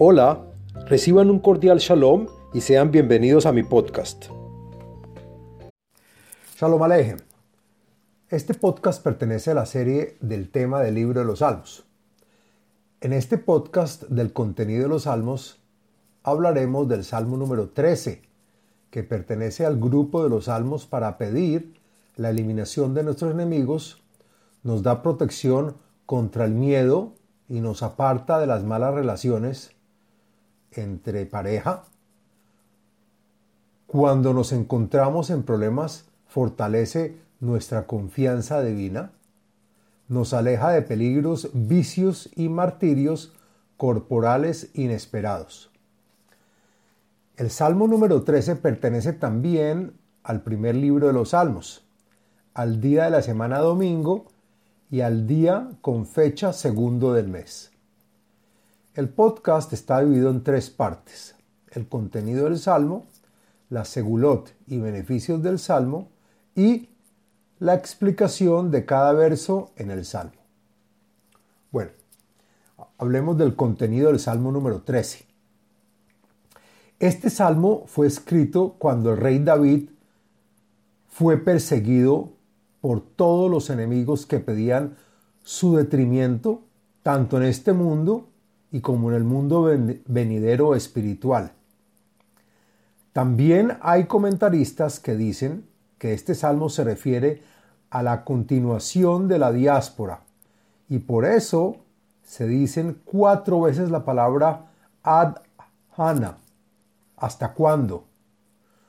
Hola, reciban un cordial shalom y sean bienvenidos a mi podcast. Shalom Alejem. Este podcast pertenece a la serie del tema del libro de los Salmos. En este podcast del contenido de los Salmos hablaremos del Salmo número 13, que pertenece al grupo de los Salmos para pedir la eliminación de nuestros enemigos, nos da protección contra el miedo y nos aparta de las malas relaciones entre pareja, cuando nos encontramos en problemas, fortalece nuestra confianza divina, nos aleja de peligros, vicios y martirios corporales inesperados. El Salmo número 13 pertenece también al primer libro de los Salmos, al día de la semana domingo y al día con fecha segundo del mes. El podcast está dividido en tres partes. El contenido del Salmo, la segulot y beneficios del Salmo y la explicación de cada verso en el Salmo. Bueno, hablemos del contenido del Salmo número 13. Este salmo fue escrito cuando el rey David fue perseguido por todos los enemigos que pedían su detrimento, tanto en este mundo y como en el mundo venidero espiritual. También hay comentaristas que dicen que este salmo se refiere a la continuación de la diáspora y por eso se dicen cuatro veces la palabra ad hana, hasta cuándo,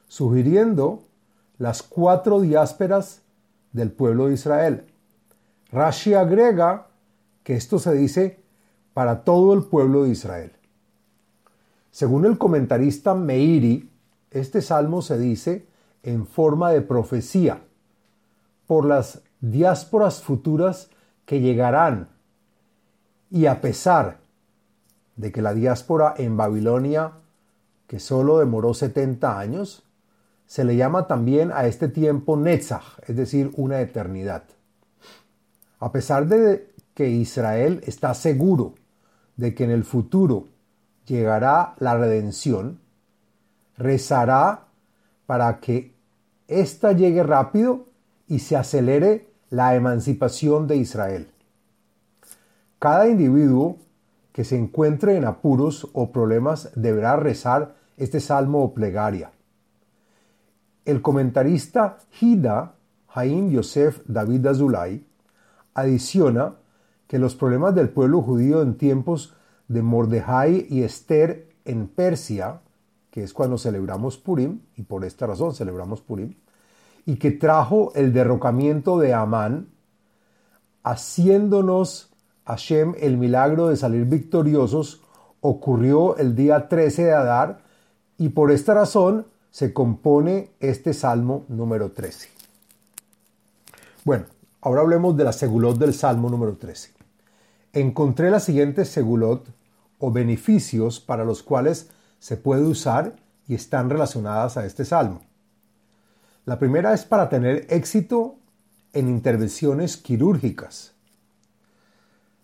sugiriendo las cuatro diásperas del pueblo de Israel. Rashi agrega que esto se dice para todo el pueblo de Israel. Según el comentarista Meiri, este salmo se dice en forma de profecía por las diásporas futuras que llegarán y a pesar de que la diáspora en Babilonia, que solo demoró 70 años, se le llama también a este tiempo Netzach, es decir, una eternidad. A pesar de que Israel está seguro de que en el futuro llegará la redención, rezará para que ésta llegue rápido y se acelere la emancipación de Israel. Cada individuo que se encuentre en apuros o problemas deberá rezar este salmo o plegaria. El comentarista Hida Haim Yosef David Azulay adiciona que los problemas del pueblo judío en tiempos de Mordejai y Esther en Persia, que es cuando celebramos Purim, y por esta razón celebramos Purim, y que trajo el derrocamiento de Amán, haciéndonos Hashem el milagro de salir victoriosos, ocurrió el día 13 de Adar, y por esta razón se compone este salmo número 13. Bueno, ahora hablemos de la segulot del salmo número 13 encontré la siguiente segulot o beneficios para los cuales se puede usar y están relacionadas a este salmo. La primera es para tener éxito en intervenciones quirúrgicas.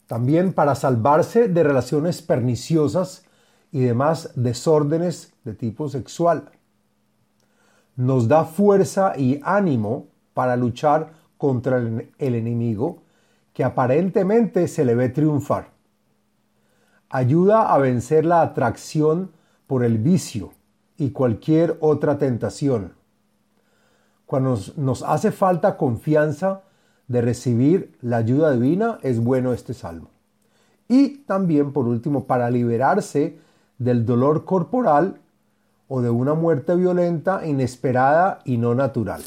También para salvarse de relaciones perniciosas y demás desórdenes de tipo sexual. Nos da fuerza y ánimo para luchar contra el enemigo que aparentemente se le ve triunfar. Ayuda a vencer la atracción por el vicio y cualquier otra tentación. Cuando nos, hace falta confianza de recibir la ayuda divina, es bueno este salmo. Y también, por último, para liberarse del dolor corporal o de una muerte violenta, inesperada y no natural.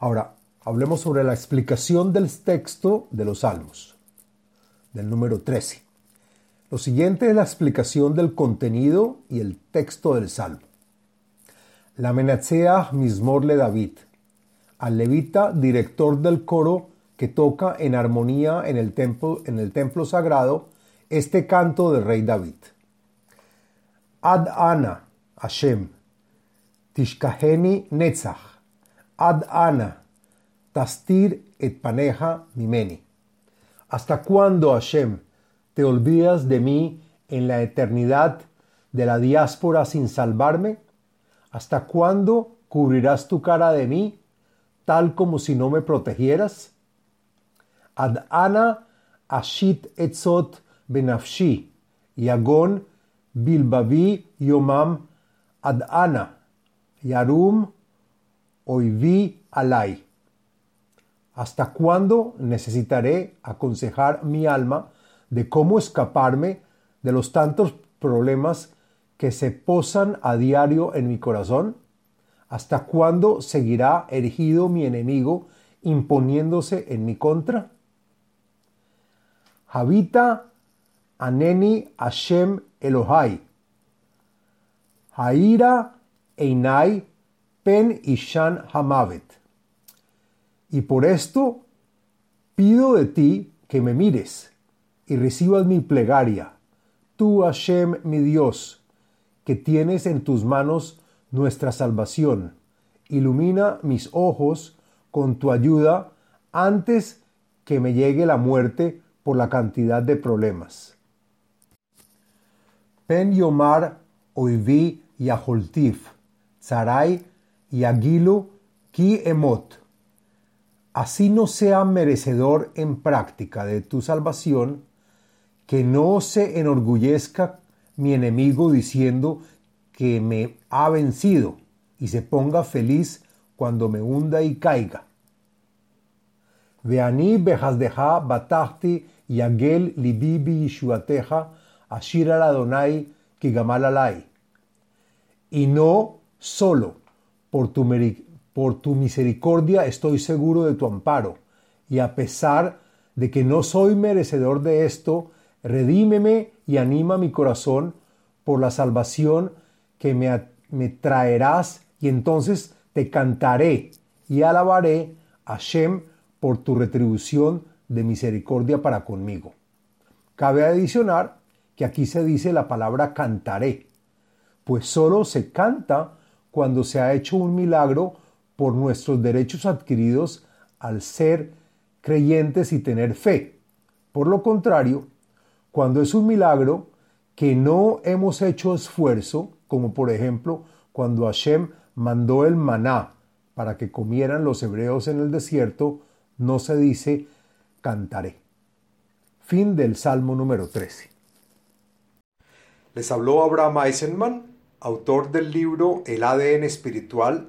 Ahora, hablemos sobre la explicación del texto de los Salmos, del número 13. Lo siguiente es la explicación del contenido y el texto del Salmo. La Menatseah Mismorle David, al levita director del coro que toca en armonía en el templo, en el templo sagrado este canto del rey David. Ad Ana, Hashem, Tishkaheni Netzach, Ad Ana, Tastir et paneja mimeni. ¿Hasta cuándo, Hashem, te olvidas de mí en la eternidad de la diáspora sin salvarme? ¿Hasta cuándo cubrirás tu cara de mí, tal como si no me protegieras? Ad ana ashit etzot benafshi, yagon bilbavi yomam ad ana, yarum oivi alai. ¿Hasta cuándo necesitaré aconsejar mi alma de cómo escaparme de los tantos problemas que se posan a diario en mi corazón? ¿Hasta cuándo seguirá erigido mi enemigo imponiéndose en mi contra? Habita Aneni Hashem Elohai. Haira Einai Pen Ishan Hamavet. Y por esto pido de ti que me mires y recibas mi plegaria, tú Hashem mi Dios, que tienes en tus manos nuestra salvación. Ilumina mis ojos con tu ayuda antes que me llegue la muerte por la cantidad de problemas. Pen Yomar Oivi Yaholtif, Sarai Yagilu Ki Emot. Así no sea merecedor en práctica de tu salvación, que no se enorgullezca mi enemigo diciendo que me ha vencido y se ponga feliz cuando me hunda y caiga. Veani behazdeja batahti yagel libibi yishuateja ashir adonai kigamal alai. Y no solo por tu, por tu misericordia estoy seguro de tu amparo, y a pesar de que no soy merecedor de esto, redímeme y anima mi corazón por la salvación que me, traerás, y entonces te cantaré y alabaré a Shem por tu retribución de misericordia para conmigo. Cabe adicionar que aquí se dice la palabra cantaré, pues solo se canta cuando se ha hecho un milagro por nuestros derechos adquiridos al ser creyentes y tener fe. Por lo contrario, cuando es un milagro que no hemos hecho esfuerzo, como por ejemplo cuando Hashem mandó el maná para que comieran los hebreos en el desierto, no se dice cantaré. Fin del Salmo número 13. Les habló Abraham Eisenman, autor del libro El ADN espiritual,